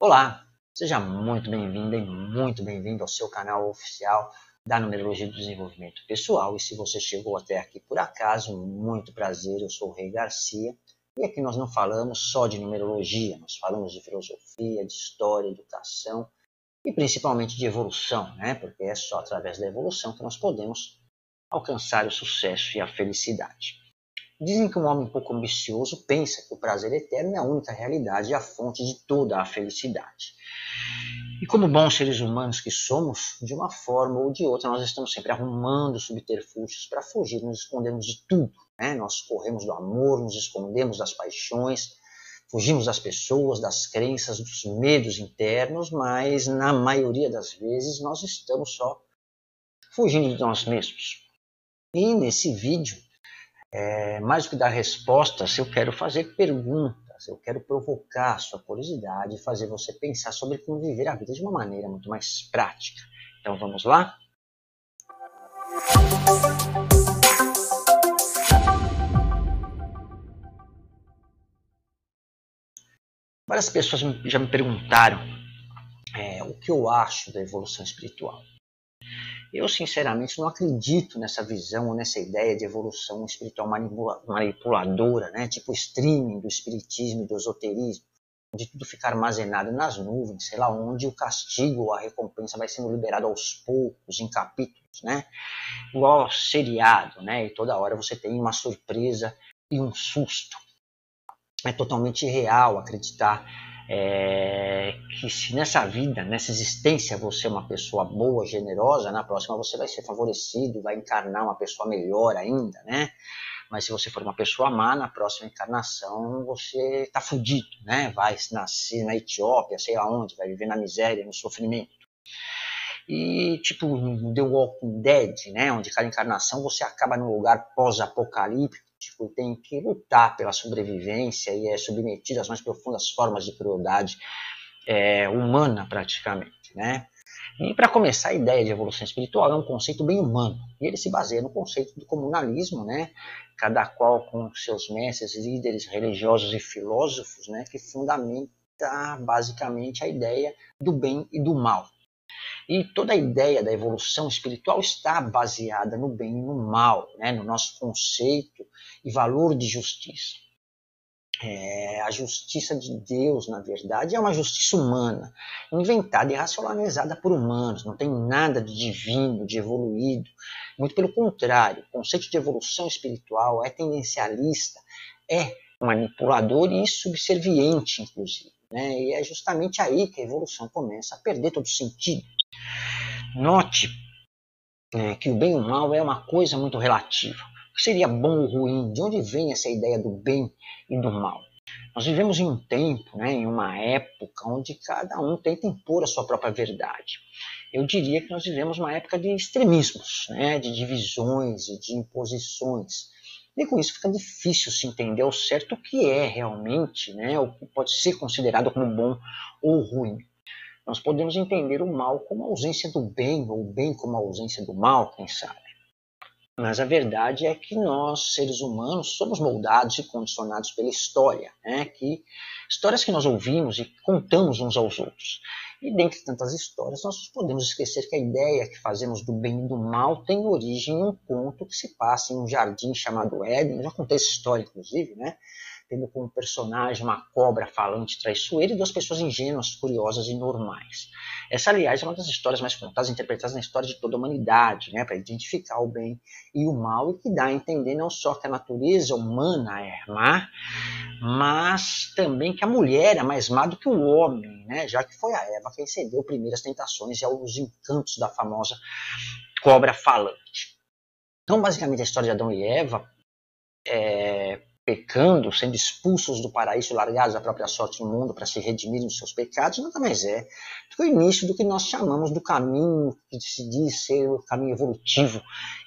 Olá, seja muito bem-vindo e muito bem-vindo ao seu canal oficial da Numerologia do Desenvolvimento Pessoal. E se você chegou até aqui por acaso, muito prazer, eu sou o Rei Garcia. E aqui nós não falamos só de numerologia, nós falamos de filosofia, de história, educação e principalmente de evolução, né? Porque é só através da evolução que nós podemos alcançar o sucesso e a felicidade. Dizem que um homem um pouco ambicioso pensa que o prazer eterno é a única realidade e a fonte de toda a felicidade. E como bons seres humanos que somos, de uma forma ou de outra, nós estamos sempre arrumando subterfúgios para fugir, nos escondemos de tudo. Né? Nós corremos do amor, nos escondemos das paixões, fugimos das pessoas, das crenças, dos medos internos, mas na maioria das vezes nós estamos só fugindo de nós mesmos. E nesse vídeo é, mais do que dar respostas, eu quero fazer perguntas, eu quero provocar a sua curiosidade e fazer você pensar sobre como viver a vida de uma maneira muito mais prática. Então vamos lá? Várias pessoas já me perguntaram é, o que eu acho da evolução espiritual. Eu, sinceramente, não acredito nessa visão nessa ideia de evolução espiritual manipuladora, né? tipo streaming do espiritismo e do esoterismo, onde tudo fica armazenado nas nuvens, sei lá onde o castigo ou a recompensa vai sendo liberado aos poucos, em capítulos, né? igual seriado, né? e toda hora você tem uma surpresa e um susto. É totalmente irreal acreditar é, que se nessa vida, nessa existência, você é uma pessoa boa, generosa, na próxima você vai ser favorecido, vai encarnar uma pessoa melhor ainda, né? Mas se você for uma pessoa má, na próxima encarnação você está fudido, né? Vai nascer na Etiópia, sei lá onde, vai viver na miséria, no sofrimento. E tipo The Walking Dead, né? Onde cada encarnação você acaba num lugar pós-apocalíptico tipo, tem que lutar pela sobrevivência e é submetido às mais profundas formas de crueldade é, humana, praticamente, né? E para começar, a ideia de evolução espiritual é um conceito bem humano, e ele se baseia no conceito do comunalismo, né? Cada qual com seus mestres, líderes religiosos e filósofos, né? Que fundamenta basicamente a ideia do bem e do mal. E toda a ideia da evolução espiritual está baseada no bem e no mal, né? no nosso conceito e valor de justiça. É, a justiça de Deus, na verdade, é uma justiça humana, inventada e racionalizada por humanos, não tem nada de divino, de evoluído. Muito pelo contrário, o conceito de evolução espiritual é tendencialista, é manipulador e subserviente, inclusive. Né? E é justamente aí que a evolução começa a perder todo sentido. Note é, que o bem e o mal é uma coisa muito relativa. O que seria bom ou ruim? De onde vem essa ideia do bem e do mal? Nós vivemos em um tempo, né, em uma época onde cada um tenta impor a sua própria verdade. Eu diria que nós vivemos uma época de extremismos, né, de divisões e de imposições. E com isso fica difícil se entender ao certo o que é realmente, né, o que pode ser considerado como bom ou ruim. Nós podemos entender o mal como a ausência do bem, ou o bem como a ausência do mal, quem sabe. Mas a verdade é que nós, seres humanos, somos moldados e condicionados pela história, né? que, histórias que nós ouvimos e contamos uns aos outros. E dentre tantas histórias, nós podemos esquecer que a ideia que fazemos do bem e do mal tem origem em um conto que se passa em um jardim chamado Éden. Eu já contei essa história, inclusive, né? Tendo como personagem uma cobra falante traiçoeira e duas pessoas ingênuas, curiosas e normais. Essa, aliás, é uma das histórias mais contadas e interpretadas na história de toda a humanidade, né, para identificar o bem e o mal e que dá a entender não só que a natureza humana é má, mas também que a mulher é mais má do que o homem, né, já que foi a Eva quem cedeu primeiras tentações e aos encantos da famosa cobra falante. Então, basicamente, a história de Adão e Eva é, pecando, sendo expulsos do paraíso, largados à própria sorte no mundo para se redimirem dos seus pecados, nada mais é do que o início do que nós chamamos do caminho que se diz ser o caminho evolutivo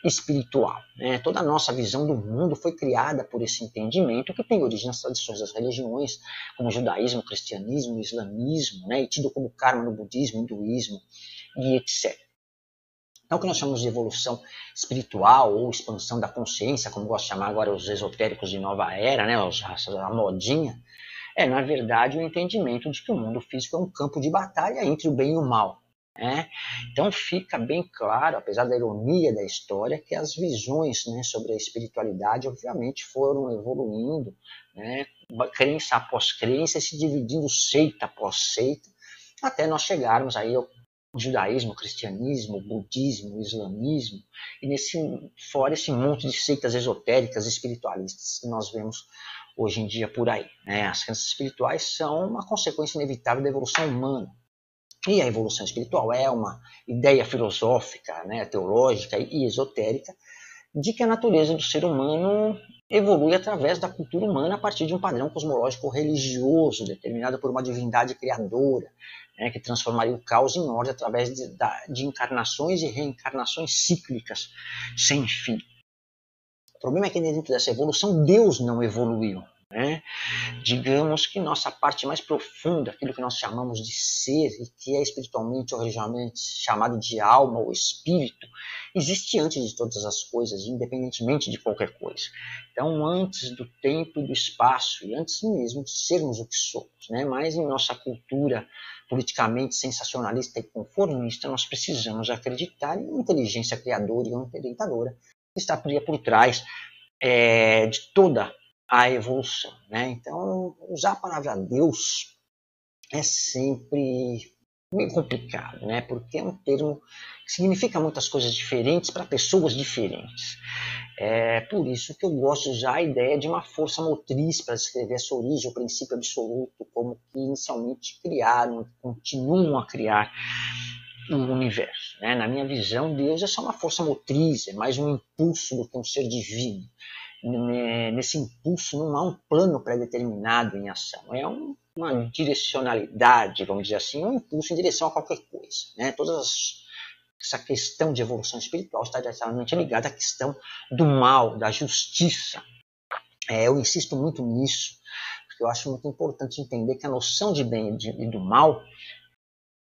espiritual. Né? Toda a nossa visão do mundo foi criada por esse entendimento que tem origem nas tradições das religiões, como judaísmo, cristianismo, islamismo, né? e tido como karma no budismo, hinduísmo e etc. Então, o que nós chamamos de evolução espiritual ou expansão da consciência, como gosto de chamar agora os esotéricos de nova era, né, a modinha, é, na verdade, o entendimento de que o mundo físico é um campo de batalha entre o bem e o mal. Né? Então fica bem claro, apesar da ironia da história, que as visões né, sobre a espiritualidade, obviamente, foram evoluindo, né, crença após crença, se dividindo seita após seita, até nós chegarmos aí ao judaísmo, cristianismo, budismo, islamismo, e nesse fora esse monte de seitas esotéricas espiritualistas que nós vemos hoje em dia por aí. Né? As crenças espirituais são uma consequência inevitável da evolução humana. E a evolução espiritual é uma ideia filosófica, né, teológica e esotérica de que a natureza do ser humano evolui através da cultura humana a partir de um padrão cosmológico religioso determinado por uma divindade criadora, né, que transformaria o caos em ordem através de, de encarnações e reencarnações cíclicas sem fim. O problema é que dentro dessa evolução Deus não evoluiu. Né? Digamos que nossa parte mais profunda, aquilo que nós chamamos de ser e que é espiritualmente ou religiosamente chamado de alma ou espírito, existe antes de todas as coisas, independentemente de qualquer coisa. Então, antes do tempo e do espaço, e antes mesmo de sermos o que somos, né? mas em nossa cultura politicamente sensacionalista e conformista, nós precisamos acreditar em uma inteligência criadora e orientadora que está por trás é, de toda a evolução. Né? Então, usar a palavra Deus é sempre meio complicado, né? porque é um termo que significa muitas coisas diferentes para pessoas diferentes. É por isso que eu gosto de usar a ideia de uma força motriz para descrever essa origem, o princípio absoluto, como que inicialmente criaram, continuam a criar o universo. Né? Na minha visão, Deus é só uma força motriz, é mais um impulso do que um ser divino nesse impulso não há um plano pré-determinado em ação, é um, uma direcionalidade, vamos dizer assim, um impulso em direção a qualquer coisa. Né? Todas as, essa questão de evolução espiritual está diretamente ligada à questão do mal, da justiça. É, eu insisto muito nisso, porque eu acho muito importante entender que a noção de bem e do mal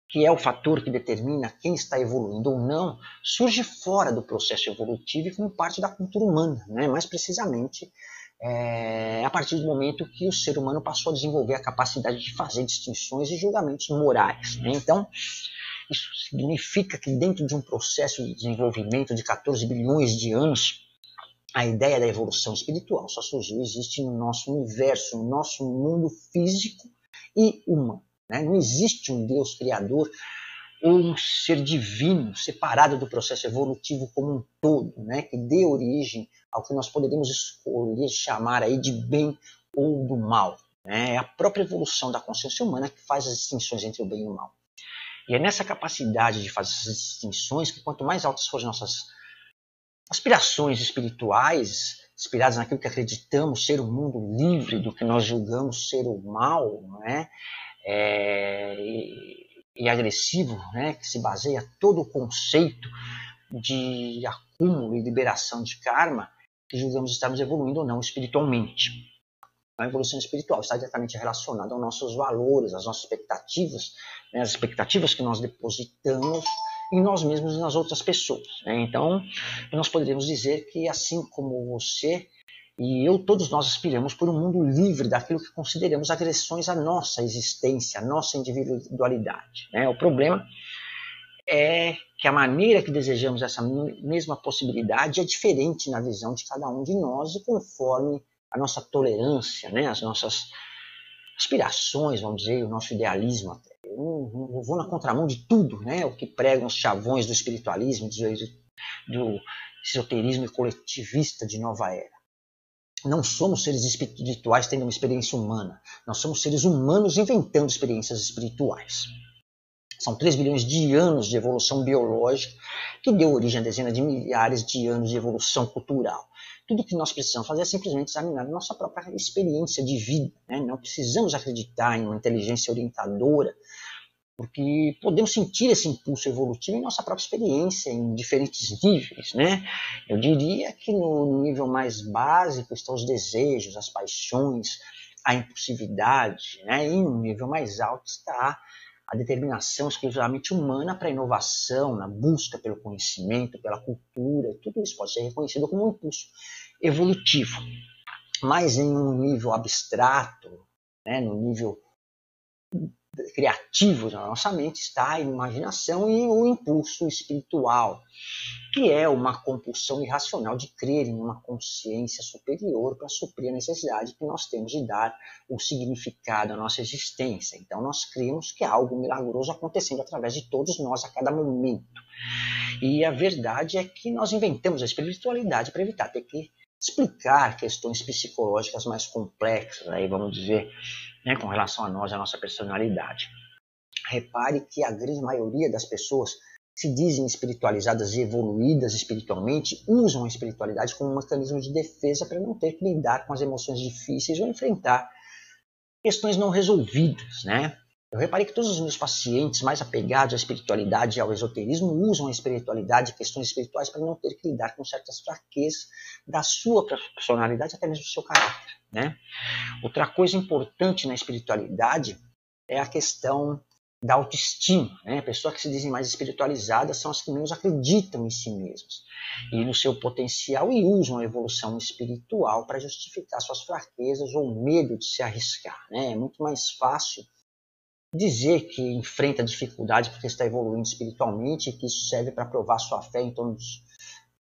que é o fator que determina quem está evoluindo ou não, surge fora do processo evolutivo e como parte da cultura humana, né? mais precisamente é, a partir do momento que o ser humano passou a desenvolver a capacidade de fazer distinções e julgamentos morais. Né? Então, isso significa que dentro de um processo de desenvolvimento de 14 bilhões de anos, a ideia da evolução espiritual só surgiu, existe no nosso universo, no nosso mundo físico e humano. Né? Não existe um Deus criador ou um ser divino separado do processo evolutivo como um todo, né? que dê origem ao que nós poderíamos escolher chamar aí de bem ou do mal. Né? É a própria evolução da consciência humana que faz as distinções entre o bem e o mal. E é nessa capacidade de fazer essas distinções que quanto mais altas forem nossas aspirações espirituais, inspiradas naquilo que acreditamos ser o um mundo livre do que nós julgamos ser o mal, não é? e, agressivo, né, que se baseia todo o conceito de acúmulo e liberação de karma, que julgamos estarmos evoluindo ou não espiritualmente. A evolução espiritual está diretamente relacionada aos nossos valores, às nossas expectativas, né, as expectativas que nós depositamos em nós mesmos e nas outras pessoas. Né? Então, nós poderíamos dizer que assim como você e eu, todos nós aspiramos por um mundo livre daquilo que consideramos agressões à nossa existência, à nossa individualidade. Né? O problema é que a maneira que desejamos essa mesma possibilidade é diferente na visão de cada um de nós e conforme a nossa tolerância, né? as nossas aspirações, vamos dizer, o nosso idealismo até. Eu, vou na contramão de tudo, né? o que pregam os chavões do espiritualismo, do esoterismo coletivista de nova era não somos seres espirituais tendo uma experiência humana. Nós somos seres humanos inventando experiências espirituais. São 3 bilhões de anos de evolução biológica que deu origem a dezenas de milhares de anos de evolução cultural. Tudo que nós precisamos fazer é simplesmente examinar nossa própria experiência de vida. Né? Não precisamos acreditar em uma inteligência orientadora porque podemos sentir esse impulso evolutivo em nossa própria experiência, em diferentes níveis, né? Eu diria que no nível mais básico estão os desejos, as paixões, a impulsividade, né? E no nível mais alto está a determinação exclusivamente humana para a inovação, na busca pelo conhecimento, pela cultura, tudo isso pode ser reconhecido como um impulso evolutivo. Mas em um nível abstrato, né, no nível criativo da nossa mente está a imaginação e o impulso espiritual, que é uma compulsão irracional de crer em uma consciência superior para suprir a necessidade que nós temos de dar o significado à nossa existência. Então nós cremos que há algo milagroso acontecendo através de todos nós a cada momento. E a verdade é que nós inventamos a espiritualidade para evitar ter que explicar questões psicológicas mais complexas, aí vamos dizer, né, com relação a nós, a nossa personalidade. Repare que a grande maioria das pessoas se dizem espiritualizadas e evoluídas espiritualmente usam a espiritualidade como um mecanismo de defesa para não ter que lidar com as emoções difíceis ou enfrentar questões não resolvidas, né? Eu reparei que todos os meus pacientes mais apegados à espiritualidade e ao esoterismo usam a espiritualidade e questões espirituais para não ter que lidar com certas fraquezas da sua personalidade, até mesmo do seu caráter. Né? Outra coisa importante na espiritualidade é a questão da autoestima. Né? Pessoas que se dizem mais espiritualizadas são as que menos acreditam em si mesmas e no seu potencial e usam a evolução espiritual para justificar suas fraquezas ou medo de se arriscar. Né? É muito mais fácil dizer que enfrenta dificuldade porque está evoluindo espiritualmente que isso serve para provar sua fé, então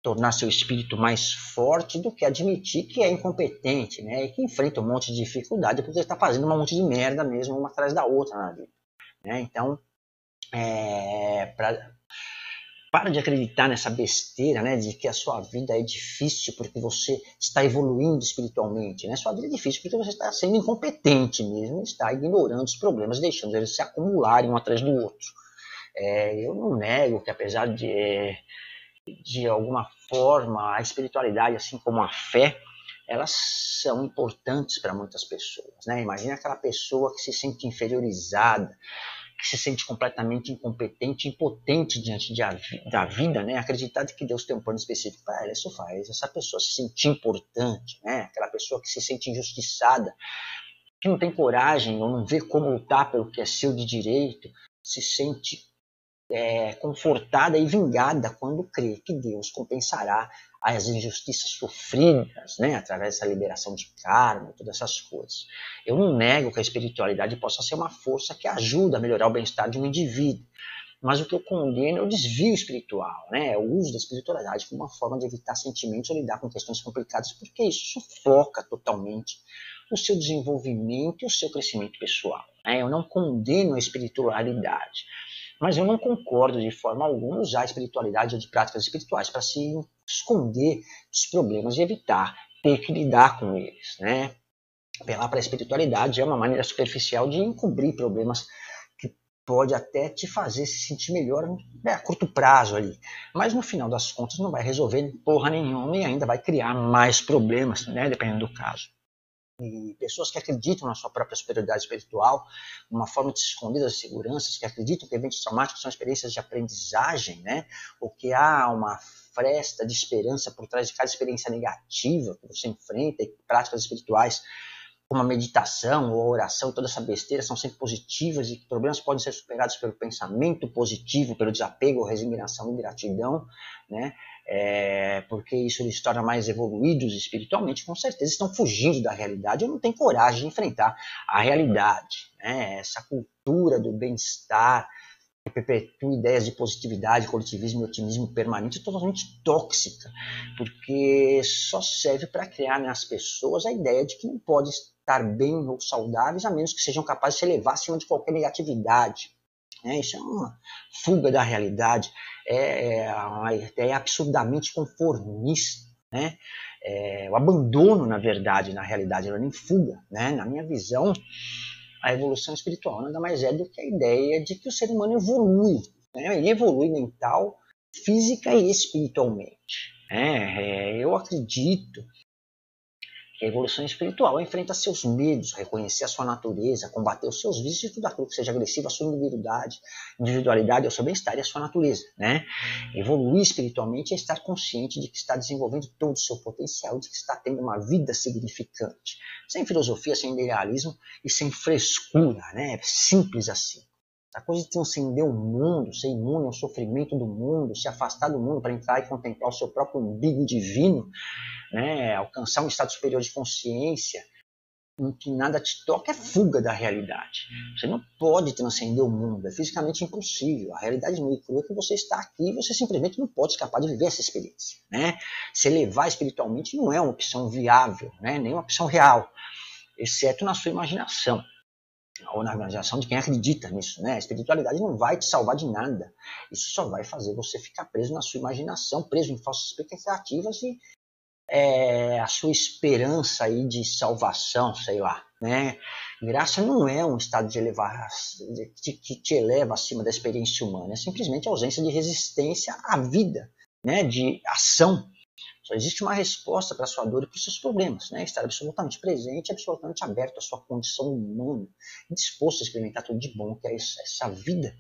tornar seu espírito mais forte do que admitir que é incompetente, né? E que enfrenta um monte de dificuldade porque está fazendo um monte de merda mesmo uma atrás da outra na vida, né? Então, é, pra, para de acreditar nessa besteira, né, de que a sua vida é difícil porque você está evoluindo espiritualmente, né? Sua vida é difícil porque você está sendo incompetente mesmo, está ignorando os problemas, deixando eles se acumularem um atrás do outro. É, eu não nego que apesar de, de alguma forma a espiritualidade, assim como a fé, elas são importantes para muitas pessoas, né? Imagina aquela pessoa que se sente inferiorizada, que se sente completamente incompetente, impotente diante de da vida, né? Acreditar que Deus tem um plano específico para ela, isso faz essa pessoa se sentir importante, né? Aquela pessoa que se sente injustiçada, que não tem coragem ou não vê como lutar pelo que é seu de direito, se sente é, confortada e vingada quando crê que Deus compensará as injustiças sofridas, né, através dessa liberação de karma, todas essas coisas. Eu não nego que a espiritualidade possa ser uma força que ajuda a melhorar o bem-estar de um indivíduo, mas o que eu condeno é o desvio espiritual, né, é o uso da espiritualidade como uma forma de evitar sentimentos ou lidar com questões complicadas, porque isso sufoca totalmente o seu desenvolvimento e o seu crescimento pessoal. Né? Eu não condeno a espiritualidade, mas eu não concordo de forma alguma usar a espiritualidade ou de práticas espirituais para se esconder dos problemas e evitar ter que lidar com eles. Né? Apelar para a espiritualidade é uma maneira superficial de encobrir problemas que pode até te fazer se sentir melhor né, a curto prazo ali. Mas no final das contas não vai resolver porra nenhuma e ainda vai criar mais problemas, né, dependendo do caso e pessoas que acreditam na sua própria superioridade espiritual, uma forma de se esconder das seguranças, que acreditam que eventos traumáticos são experiências de aprendizagem, né? ou que há uma fresta de esperança por trás de cada experiência negativa que você enfrenta e práticas espirituais como a meditação ou a oração, toda essa besteira são sempre positivas e que problemas podem ser superados pelo pensamento positivo, pelo desapego, resignação e gratidão, né? É, porque isso lhes torna mais evoluídos espiritualmente, com certeza estão fugindo da realidade ou não têm coragem de enfrentar a realidade. Né? Essa cultura do bem-estar, que perpetua ideias de positividade, coletivismo e otimismo permanente é totalmente tóxica, porque só serve para criar nas pessoas a ideia de que não pode estar bem ou saudáveis a menos que sejam capazes de se elevar acima de qualquer negatividade. Né? Isso é uma fuga da realidade, é, é uma ideia absurdamente conformista. Né? É, o abandono, na verdade, na realidade, não é nem fuga. Né? Na minha visão, a evolução espiritual nada mais é do que a ideia de que o ser humano evolui. Né? Ele evolui mental, física e espiritualmente. Né? É, eu acredito que a evolução espiritual enfrenta seus medos, reconhecer a sua natureza, combater os seus vícios e tudo aquilo que seja agressivo à sua individualidade, individualidade, ao seu bem-estar e à sua natureza. Né? Evoluir espiritualmente é estar consciente de que está desenvolvendo todo o seu potencial, de que está tendo uma vida significante, sem filosofia, sem idealismo e sem frescura, né? simples assim. A coisa de transcender o mundo, ser imune ao sofrimento do mundo, se afastar do mundo para entrar e contemplar o seu próprio umbigo divino, né, alcançar um estado superior de consciência, em que nada te toca é fuga da realidade. Você não pode transcender o mundo, é fisicamente impossível. A realidade nua e crua é que você está aqui e você simplesmente não pode escapar de viver essa experiência. Né? Se elevar espiritualmente não é uma opção viável, né? nem uma opção real, exceto na sua imaginação ou na imaginação de quem acredita nisso, né? A espiritualidade não vai te salvar de nada. Isso só vai fazer você ficar preso na sua imaginação, preso em falsas expectativas e é, a sua esperança aí de salvação, sei lá, né? Graça não é um estado de elevar, de, que te eleva acima da experiência humana, é simplesmente a ausência de resistência à vida, né? De ação. Só existe uma resposta para a sua dor e para os seus problemas, né? Estar absolutamente presente, absolutamente aberto à sua condição humana, disposto a experimentar tudo de bom que é essa vida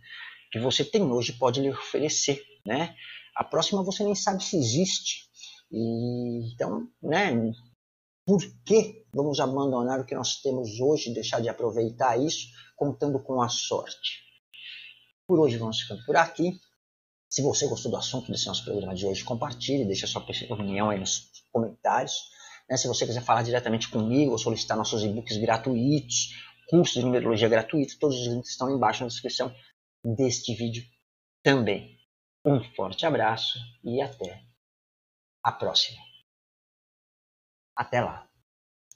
que você tem hoje pode lhe oferecer, né? A próxima você nem sabe se existe, e, então, né, por que vamos abandonar o que nós temos hoje, deixar de aproveitar isso, contando com a sorte? Por hoje vamos ficando por aqui. Se você gostou do assunto desse nosso programa de hoje, compartilhe, deixe a sua opinião aí nos comentários. Né? Se você quiser falar diretamente comigo ou solicitar nossos e-books gratuitos, cursos de numerologia gratuito, todos os links estão embaixo na descrição deste vídeo também. Um forte abraço e até a próxima. Até lá!